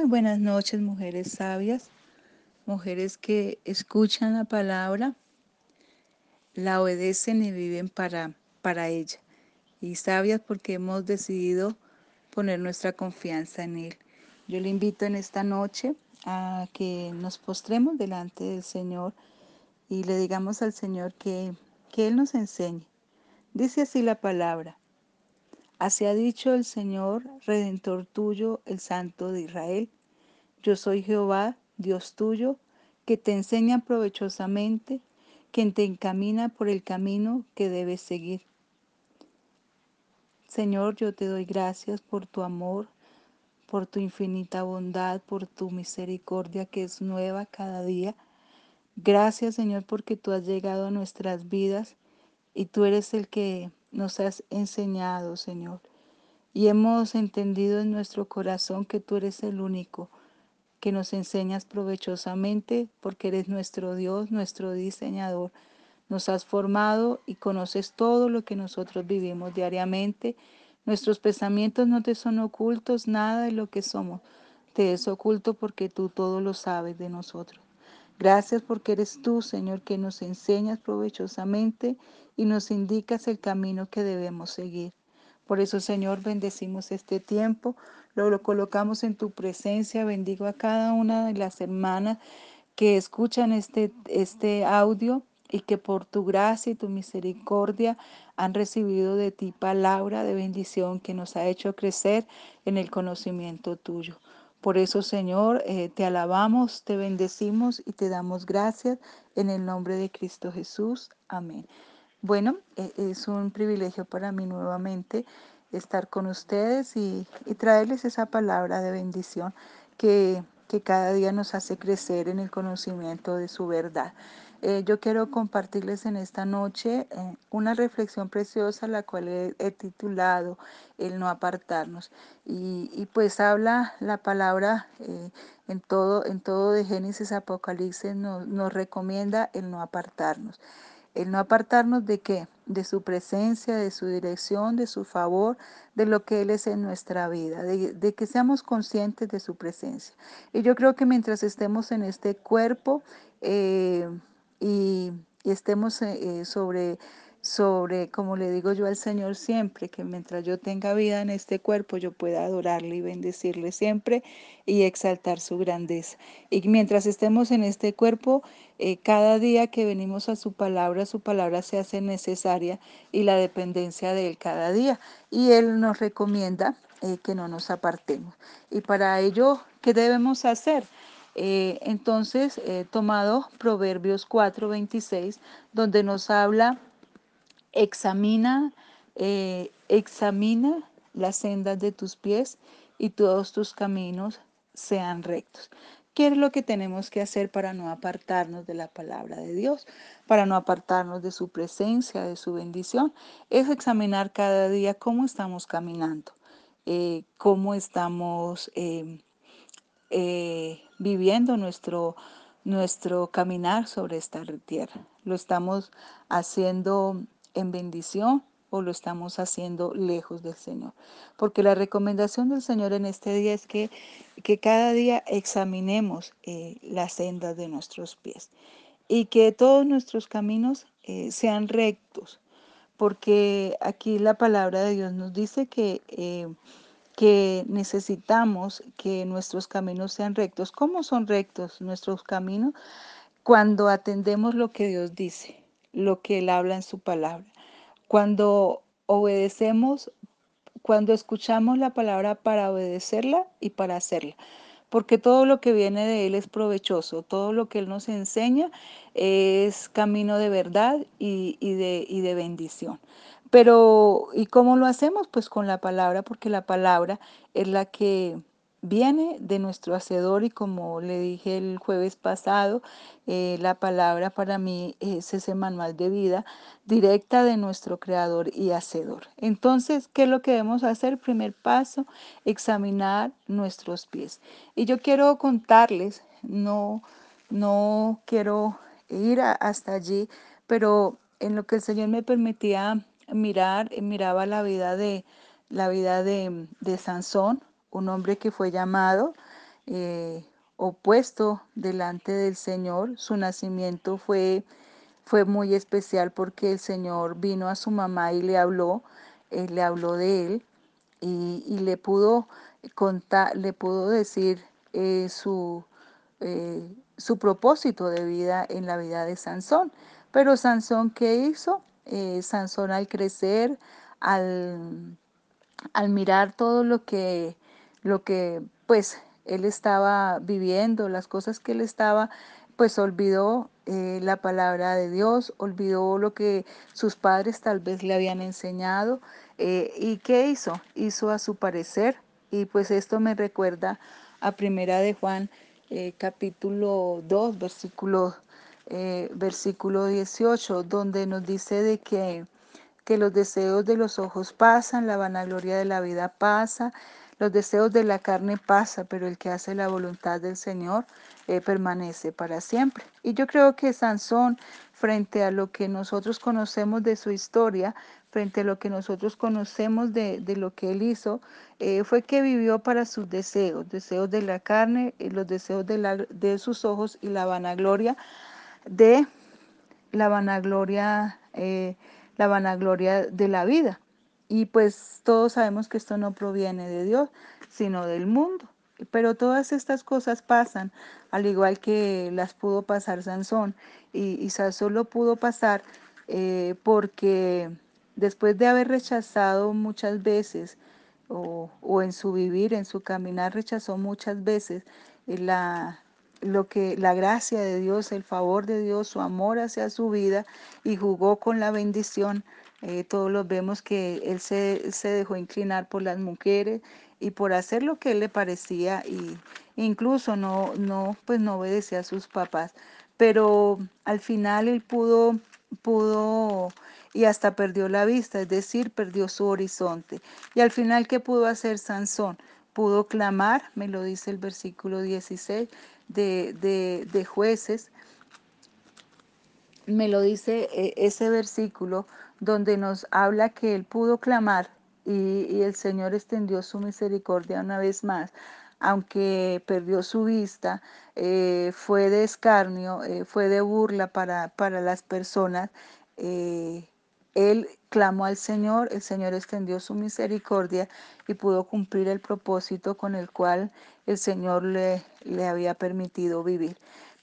Muy buenas noches, mujeres sabias, mujeres que escuchan la palabra, la obedecen y viven para, para ella. Y sabias porque hemos decidido poner nuestra confianza en Él. Yo le invito en esta noche a que nos postremos delante del Señor y le digamos al Señor que, que Él nos enseñe. Dice así la palabra. Así ha dicho el Señor, Redentor tuyo, el Santo de Israel. Yo soy Jehová, Dios tuyo, que te enseña provechosamente, quien te encamina por el camino que debes seguir. Señor, yo te doy gracias por tu amor, por tu infinita bondad, por tu misericordia que es nueva cada día. Gracias, Señor, porque tú has llegado a nuestras vidas y tú eres el que nos has enseñado, Señor. Y hemos entendido en nuestro corazón que tú eres el único que nos enseñas provechosamente porque eres nuestro Dios, nuestro diseñador. Nos has formado y conoces todo lo que nosotros vivimos diariamente. Nuestros pensamientos no te son ocultos, nada de lo que somos te es oculto porque tú todo lo sabes de nosotros. Gracias porque eres tú, Señor, que nos enseñas provechosamente y nos indicas el camino que debemos seguir. Por eso, Señor, bendecimos este tiempo, lo, lo, colocamos en tu presencia, bendigo a cada una de las hermanas que escuchan este, este audio y que por tu gracia y tu misericordia han recibido de ti palabra de bendición que nos ha hecho crecer en el conocimiento tuyo. Por eso, Señor, eh, te alabamos, te bendecimos y te damos gracias en el nombre de Cristo Jesús. Amén. Bueno, e, es un privilegio para mí nuevamente estar con ustedes y, y traerles esa palabra de bendición que, que, cada día nos hace crecer en el conocimiento de su verdad. Eh, yo quiero compartirles en esta noche eh, una reflexión preciosa, la cual he, titulado El no apartarnos. Y, pues habla la palabra eh, en, todo, en todo de Génesis Apocalipsis, nos, nos recomienda el no apartarnos. El no apartarnos de qué? De su presencia, de su dirección, de su favor, de lo que Él es en nuestra vida, de, que seamos conscientes de su presencia. Y yo creo que mientras estemos en este cuerpo y, estemos eh, sobre, sobre, como le digo yo al Señor siempre, que mientras yo tenga vida en este cuerpo, yo pueda adorarle y bendecirle siempre y exaltar su grandeza. Y mientras estemos en este cuerpo, eh, cada día que venimos a su palabra, su palabra se hace necesaria y la dependencia de Él cada día. Y Él nos recomienda eh, que no nos apartemos. Y para ello, ¿qué debemos hacer? Eh, entonces, he tomado Proverbios 4, 26, donde nos habla, examina, eh, examina las sendas de tus pies y todos tus caminos sean rectos. ¿Qué es lo que tenemos que hacer para no apartarnos de la palabra de Dios? Para no apartarnos de su presencia, de su bendición. Es examinar cada día cómo estamos caminando, eh, cómo estamos eh, eh, viviendo nuestro, nuestro caminar sobre esta tierra. Lo estamos haciendo en bendición o lo estamos haciendo lejos del Señor. Porque la recomendación del Señor en este día es que, que cada día examinemos eh, las sendas de nuestros pies y que todos nuestros caminos eh, sean rectos. Porque aquí la palabra de Dios nos dice que, eh, que necesitamos que nuestros caminos sean rectos. ¿Cómo son rectos nuestros caminos? Cuando atendemos lo que Dios dice, lo que Él habla en su palabra cuando obedecemos, cuando escuchamos la palabra para obedecerla y para hacerla. Porque todo lo que viene de Él es provechoso, todo lo que Él nos enseña es camino de verdad y, y, de, y de bendición. Pero, ¿y cómo lo hacemos? Pues con la palabra, porque la palabra es la que viene de nuestro hacedor y como le dije el jueves pasado, eh, la palabra para mí es ese manual de vida directa de nuestro creador y hacedor. Entonces, ¿qué es lo que debemos hacer? Primer paso, examinar nuestros pies. Y yo quiero contarles, no, no quiero ir hasta allí, pero en lo que el Señor me permitía mirar, miraba la vida de la vida de, de Sansón, un hombre que fue llamado eh, opuesto delante del Señor. Su nacimiento fue, fue muy especial porque el Señor vino a su mamá y le habló, eh, le habló de él y, y, le pudo contar, le pudo decir eh, su, eh, su propósito de vida en la vida de Sansón. Pero Sansón, ¿qué hizo? Eh, Sansón al crecer, al, al mirar todo lo que, lo que pues él estaba viviendo, las cosas que él estaba, pues olvidó eh, la palabra de Dios, olvidó lo que sus padres tal vez le habían enseñado. Eh, ¿Y qué hizo? Hizo a su parecer. Y pues esto me recuerda a Primera de Juan capítulo 2, versículo, eh, versículo 18, donde nos dice de que, que los deseos de los ojos pasan, la vanagloria de la vida pasa, los deseos de la carne pasa, pero el que hace la voluntad del Señor eh, permanece para siempre. Y yo creo que Sansón, frente a lo que nosotros conocemos de su historia, frente a lo que nosotros conocemos de, de lo que él hizo, eh, fue que vivió para sus deseos, deseos de la carne, los deseos de, de sus ojos y la vanagloria de la vanagloria, eh, la vanagloria de la vida. Y pues todos sabemos que esto no proviene de Dios, sino del mundo. Pero todas estas cosas pasan, al igual que las pudo pasar Sansón. Y, y Sansón lo pudo pasar eh, porque después de haber rechazado muchas veces, o, o, en su vivir, en su caminar, rechazó muchas veces la, lo que la gracia de Dios, el favor de Dios, su amor hacia su vida y jugó con la bendición eh, todos los vemos que él se, se, dejó inclinar por las mujeres y por hacer lo que él le parecía y incluso no, no, pues no obedecía a sus papás. Pero al final él pudo, pudo y hasta perdió la vista, es decir, perdió su horizonte. Y al final, ¿qué pudo hacer Sansón? Pudo clamar, me lo dice el versículo 16 de, de, de jueces, me lo dice eh, ese versículo donde nos habla que él pudo clamar y, y, el Señor extendió su misericordia una vez más, aunque perdió su vista, eh, fue de escarnio, eh, fue de burla para, para las personas. Él clamó al Señor, el Señor extendió su misericordia y pudo cumplir el propósito con el cual el Señor le, había permitido vivir.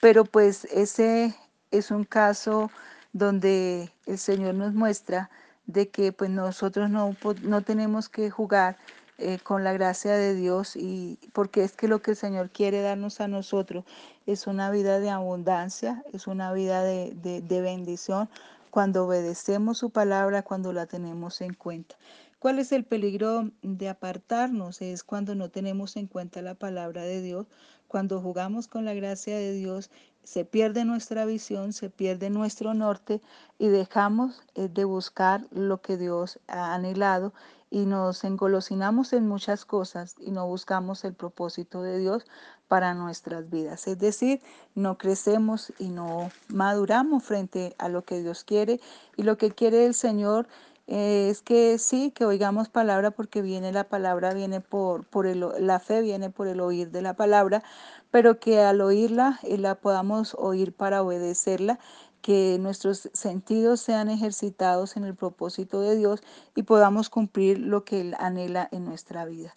Pero pues ese es un caso donde el Señor nos muestra de que pues nosotros no, no tenemos que jugar eh, con la gracia de Dios y porque es que lo que el Señor quiere darnos a nosotros es una vida de abundancia, es una vida de, de bendición cuando obedecemos su palabra, cuando la tenemos en cuenta. ¿Cuál es el peligro de apartarnos? Es cuando no tenemos en cuenta la palabra de Dios, cuando jugamos con la gracia de Dios, se pierde nuestra visión, se pierde nuestro norte y dejamos eh, de buscar lo que Dios ha anhelado y nos engolosinamos en muchas cosas y no buscamos el propósito de Dios para nuestras vidas. Es decir, no crecemos y no maduramos frente a lo que Dios quiere y lo que quiere el Señor eh, es que sí, que oigamos palabra porque viene la palabra, viene por, por el, la fe, viene por el oír de la palabra, pero que al oírla eh, la podamos oír para obedecerla, que nuestros sentidos sean ejercitados en el propósito de Dios y podamos cumplir lo que Él anhela en nuestra vida.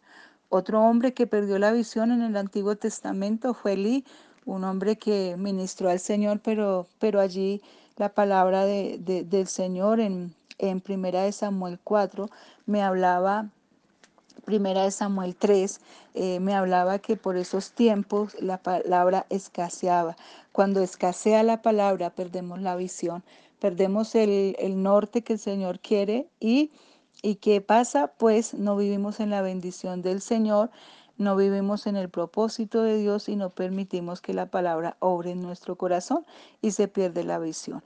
Otro hombre que perdió la visión en el Antiguo Testamento fue Elí, un hombre que ministró al Señor, pero, pero allí la palabra de, de, del Señor en, en Primera de Samuel 4 me hablaba Primera de Samuel 3 eh, me hablaba que por esos tiempos la palabra escaseaba. Cuando escasea la palabra perdemos la visión, perdemos el, el norte que el Señor quiere y, y ¿qué pasa? Pues no vivimos en la bendición del Señor, no vivimos en el propósito de Dios y no permitimos que la palabra obre en nuestro corazón y se pierde la visión.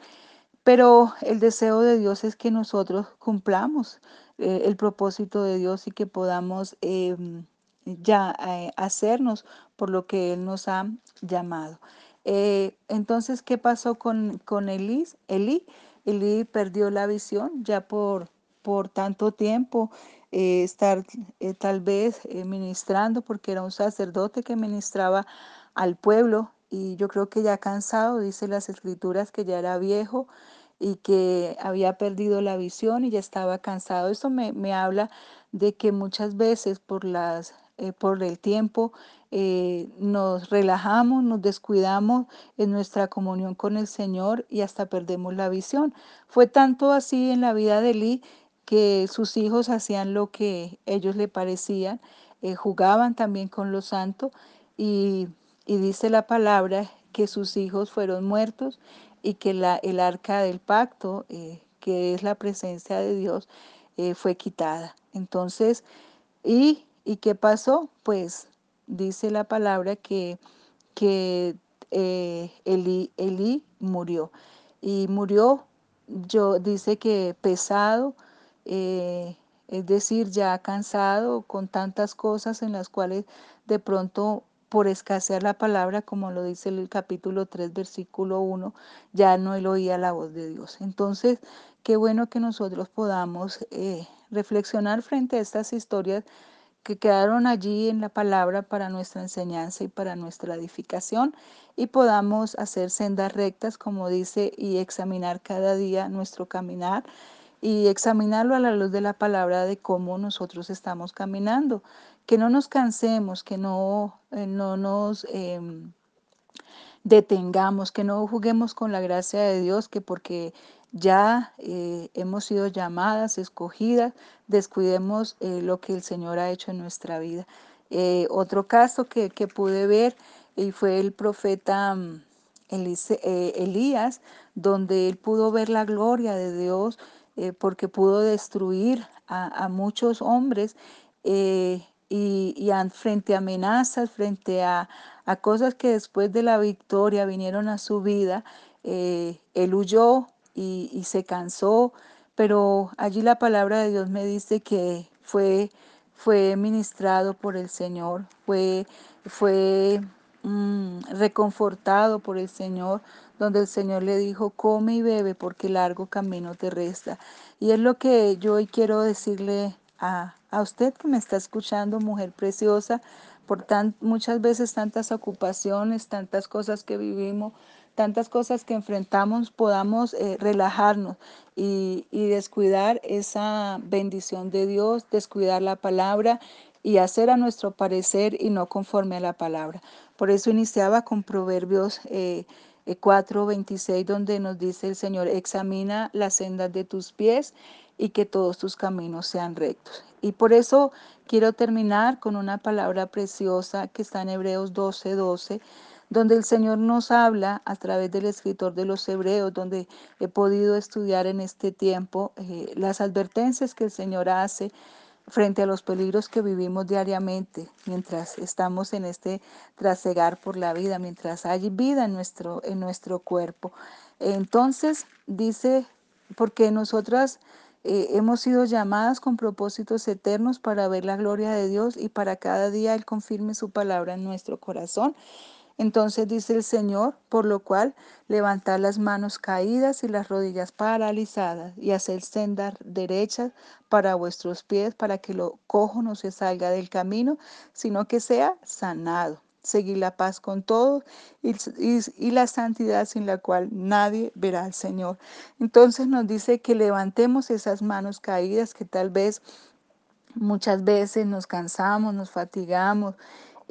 Pero el deseo de Dios es que nosotros cumplamos eh, el propósito de Dios y que podamos eh, ya eh, hacernos por lo que Él nos ha llamado. Eh, entonces, ¿qué pasó con, con Elí? Perdió la visión ya por, por tanto tiempo estar tal vez ministrando, porque era un sacerdote que ministraba al pueblo y yo creo que ya cansado, dice las escrituras que ya era viejo y que había perdido la visión y ya estaba cansado. Esto me, me habla de que muchas veces por, las, por el tiempo nos relajamos, nos descuidamos en nuestra comunión con el Señor y hasta perdemos la visión. Fue tanto así en la vida de Lee que sus hijos hacían lo que ellos le parecían, eh, jugaban también con los santos y, y, dice la palabra que sus hijos fueron muertos y que la, el arca del pacto, eh, que es la presencia de Dios, eh, fue quitada. Entonces, ¿y, ¿y qué pasó? Pues dice la palabra que, que eh, Elí, murió. Y murió, yo dice que pesado, eh, es decir, ya cansado con tantas cosas en las cuales de pronto por escasear la palabra, como lo dice el capítulo 3, versículo 1, ya no él oía la voz de Dios. Entonces, qué bueno que nosotros podamos eh, reflexionar frente a estas historias que quedaron allí en la palabra para nuestra enseñanza y para nuestra edificación y podamos hacer sendas rectas, como dice, y examinar cada día nuestro caminar y examinarlo a la luz de la palabra de cómo nosotros estamos caminando. Que no nos cansemos, que no, eh, no nos eh, detengamos, que no juguemos con la gracia de Dios, que porque ya eh, hemos sido llamadas, escogidas, descuidemos eh, lo que el Señor ha hecho en nuestra vida. Otro caso que, que, pude ver y fue el profeta um, Elías, donde él pudo ver la gloria de Dios porque pudo destruir a muchos hombres y, y a, frente a amenazas, frente a, a, cosas que después de la victoria vinieron a su vida, él huyó, y, y, se cansó, pero allí la palabra de Dios me dice que fue, fue ministrado por el Señor, fue, fue mmm, reconfortado por el Señor, donde el Señor le dijo, come y bebe porque largo camino te resta. Y es lo que yo hoy quiero decirle a, a usted que me está escuchando, mujer preciosa, por tan, muchas veces tantas ocupaciones, tantas cosas que vivimos, tantas cosas que enfrentamos, podamos eh, relajarnos y, y descuidar esa bendición de Dios, descuidar la palabra y hacer a nuestro parecer y no conforme a la palabra. Por eso iniciaba con Proverbios eh, 4:26, donde nos dice el Señor, examina las sendas de tus pies y que todos tus caminos sean rectos. Y por eso quiero terminar con una palabra preciosa que está en Hebreos 12:12. 12, donde el Señor nos habla a través del escritor de los Hebreos, donde he podido estudiar en este tiempo eh, las advertencias que el Señor hace frente a los peligros que vivimos diariamente mientras estamos en este trasegar por la vida, mientras hay vida en nuestro, en nuestro cuerpo. Entonces dice, porque nosotras eh, hemos sido llamadas con propósitos eternos para ver la gloria de Dios y para cada día Él confirme su palabra en nuestro corazón. Entonces dice el Señor, por lo cual levantad las manos caídas y las rodillas paralizadas y hacer sendas derechas para vuestros pies, para que lo cojo no se salga del camino, sino que sea sanado. Seguir la paz con todos y, y, la santidad sin la cual nadie verá al Señor. Entonces nos dice que levantemos esas manos caídas que tal vez muchas veces nos cansamos, nos fatigamos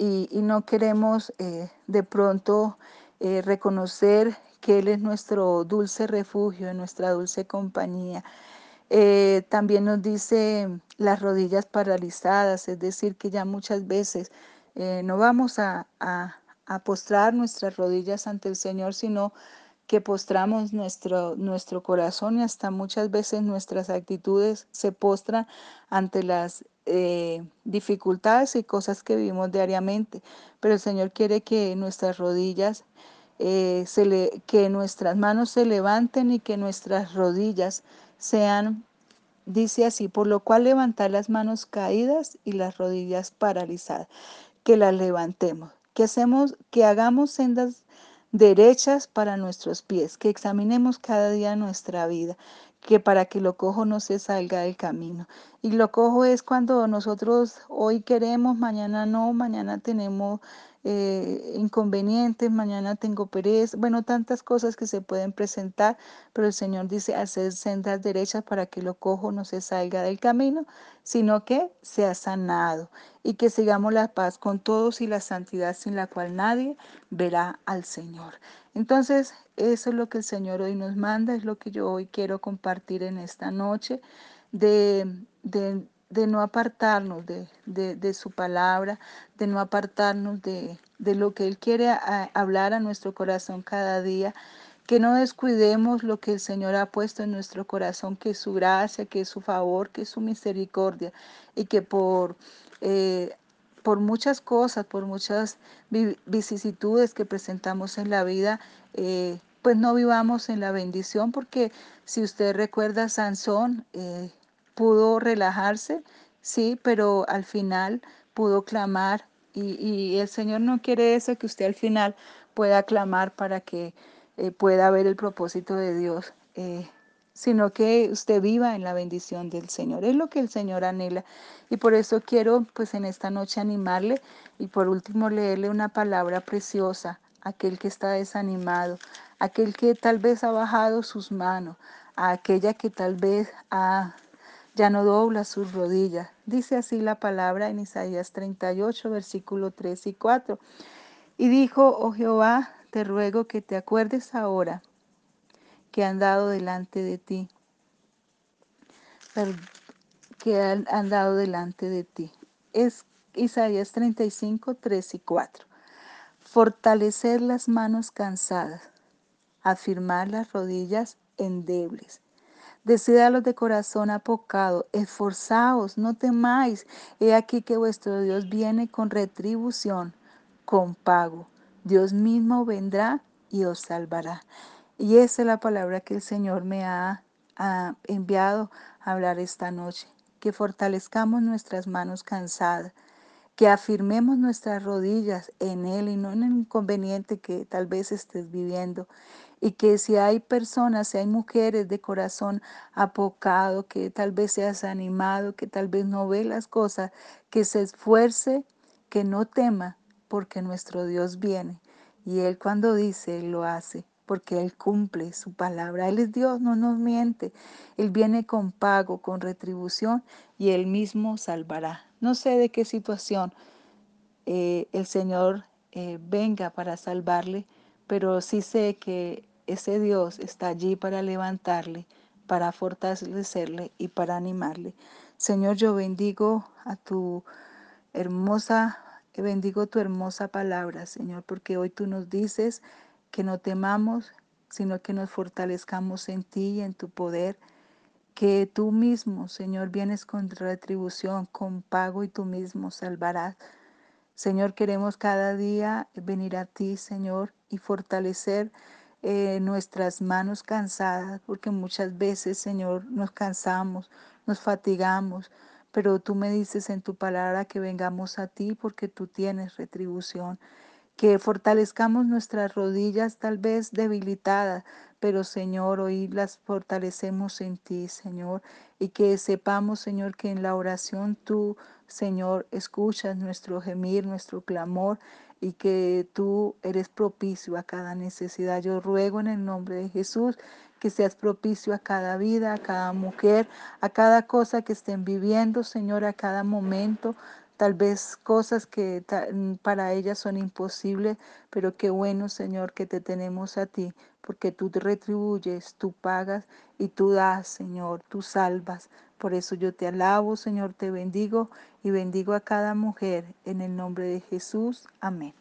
y, no queremos eh, de pronto eh, reconocer que Él es nuestro dulce refugio, nuestra dulce compañía. Eh, también nos dice las rodillas paralizadas, es decir, que ya muchas veces no vamos a, a, a, postrar nuestras rodillas ante el Señor, sino que postramos nuestro, nuestro corazón y hasta muchas veces nuestras actitudes se postran ante las eh, dificultades y cosas que vivimos diariamente. Pero el Señor quiere que nuestras rodillas, eh, se le, que nuestras manos se levanten y que nuestras rodillas sean, dice así, por lo cual levantar las manos caídas y las rodillas paralizadas, que las levantemos, que hacemos, que hagamos sendas derechas para nuestros pies, que examinemos cada día nuestra vida, que para que lo cojo no se salga del camino. Y lo cojo es cuando nosotros hoy queremos, mañana no, mañana tenemos eh, inconvenientes, mañana tengo pereza, bueno, tantas cosas que se pueden presentar, pero el Señor dice hacer sendas derechas para que lo cojo no se salga del camino, sino que sea sanado y que sigamos la paz con todos y la santidad sin la cual nadie verá al Señor. Entonces, eso es lo que el Señor hoy nos manda, es lo que yo hoy quiero compartir en esta noche, de, de, de no apartarnos de, de, su palabra, de no apartarnos de, lo que Él quiere hablar a nuestro corazón cada día, que no descuidemos lo que el Señor ha puesto en nuestro corazón, que es su gracia, que es su favor, que es su misericordia, y que por... Eh, por muchas cosas, por muchas vicisitudes que presentamos en la vida, eh, pues no vivamos en la bendición, porque si usted recuerda, Sansón eh, pudo relajarse, sí, pero al final pudo clamar y, el Señor no quiere eso, que usted al final pueda clamar para que eh, pueda ver el propósito de Dios sino que usted viva en la bendición del Señor. Es lo que el Señor anhela. Y por eso quiero, pues en esta noche animarle y por último leerle una palabra preciosa, aquel que está desanimado, aquel que tal vez ha bajado sus manos, a aquella que tal vez ya no dobla sus rodillas. Dice así la palabra en Isaías 38, versículo 3 y 4. Y dijo, oh Jehová, te ruego que te acuerdes ahora que han dado delante de ti, que han, dado delante de ti. Es Isaías 35, 3 y 4. Fortalecer las manos cansadas, afirmar las rodillas endebles. Decid a los de corazón apocado, esforzaos, no temáis. He aquí que vuestro Dios viene con retribución, con pago. Dios mismo vendrá y os salvará. Y esa es la palabra que el Señor me ha, enviado a hablar esta noche. Que fortalezcamos nuestras manos cansadas, que afirmemos nuestras rodillas en Él y no en el inconveniente que tal vez estés viviendo. Y que si hay personas, si hay mujeres de corazón apocado, que tal vez seas animado, que tal vez no ve las cosas, que se esfuerce, que no tema, porque nuestro Dios viene. Y Él cuando dice, lo hace porque Él cumple su palabra. Él es Dios, no nos miente. Él viene con pago, con retribución y Él mismo salvará. No sé de qué situación eh, el Señor eh, venga para salvarle, pero sí sé que ese Dios está allí para levantarle, para fortalecerle y para animarle. Señor, yo bendigo a tu hermosa, bendigo tu hermosa palabra, Señor, porque hoy tú nos dices que no temamos, sino que nos fortalezcamos en ti y en tu poder, que tú mismo, Señor, vienes con retribución, con pago y tú mismo salvarás. Señor, queremos cada día venir a ti, Señor, y fortalecer eh, nuestras manos cansadas, porque muchas veces, Señor, nos cansamos, nos fatigamos, pero tú me dices en tu palabra que vengamos a ti porque tú tienes retribución. Que fortalezcamos nuestras rodillas tal vez debilitadas, pero Señor, hoy las fortalecemos en ti, Señor, y que sepamos, Señor, que en la oración tú, Señor, escuchas nuestro gemir, nuestro clamor, y que tú eres propicio a cada necesidad. Yo ruego en el nombre de Jesús que seas propicio a cada vida, a cada mujer, a cada cosa que estén viviendo, Señor, a cada momento tal vez cosas que mm, para ellas son imposibles, pero qué bueno, Señor, que te tenemos a ti, porque tú te retribuyes, tú pagas y tú das, Señor, tú salvas. Por eso yo te alabo, Señor, te bendigo y bendigo a cada mujer en el nombre de Jesús. Amén.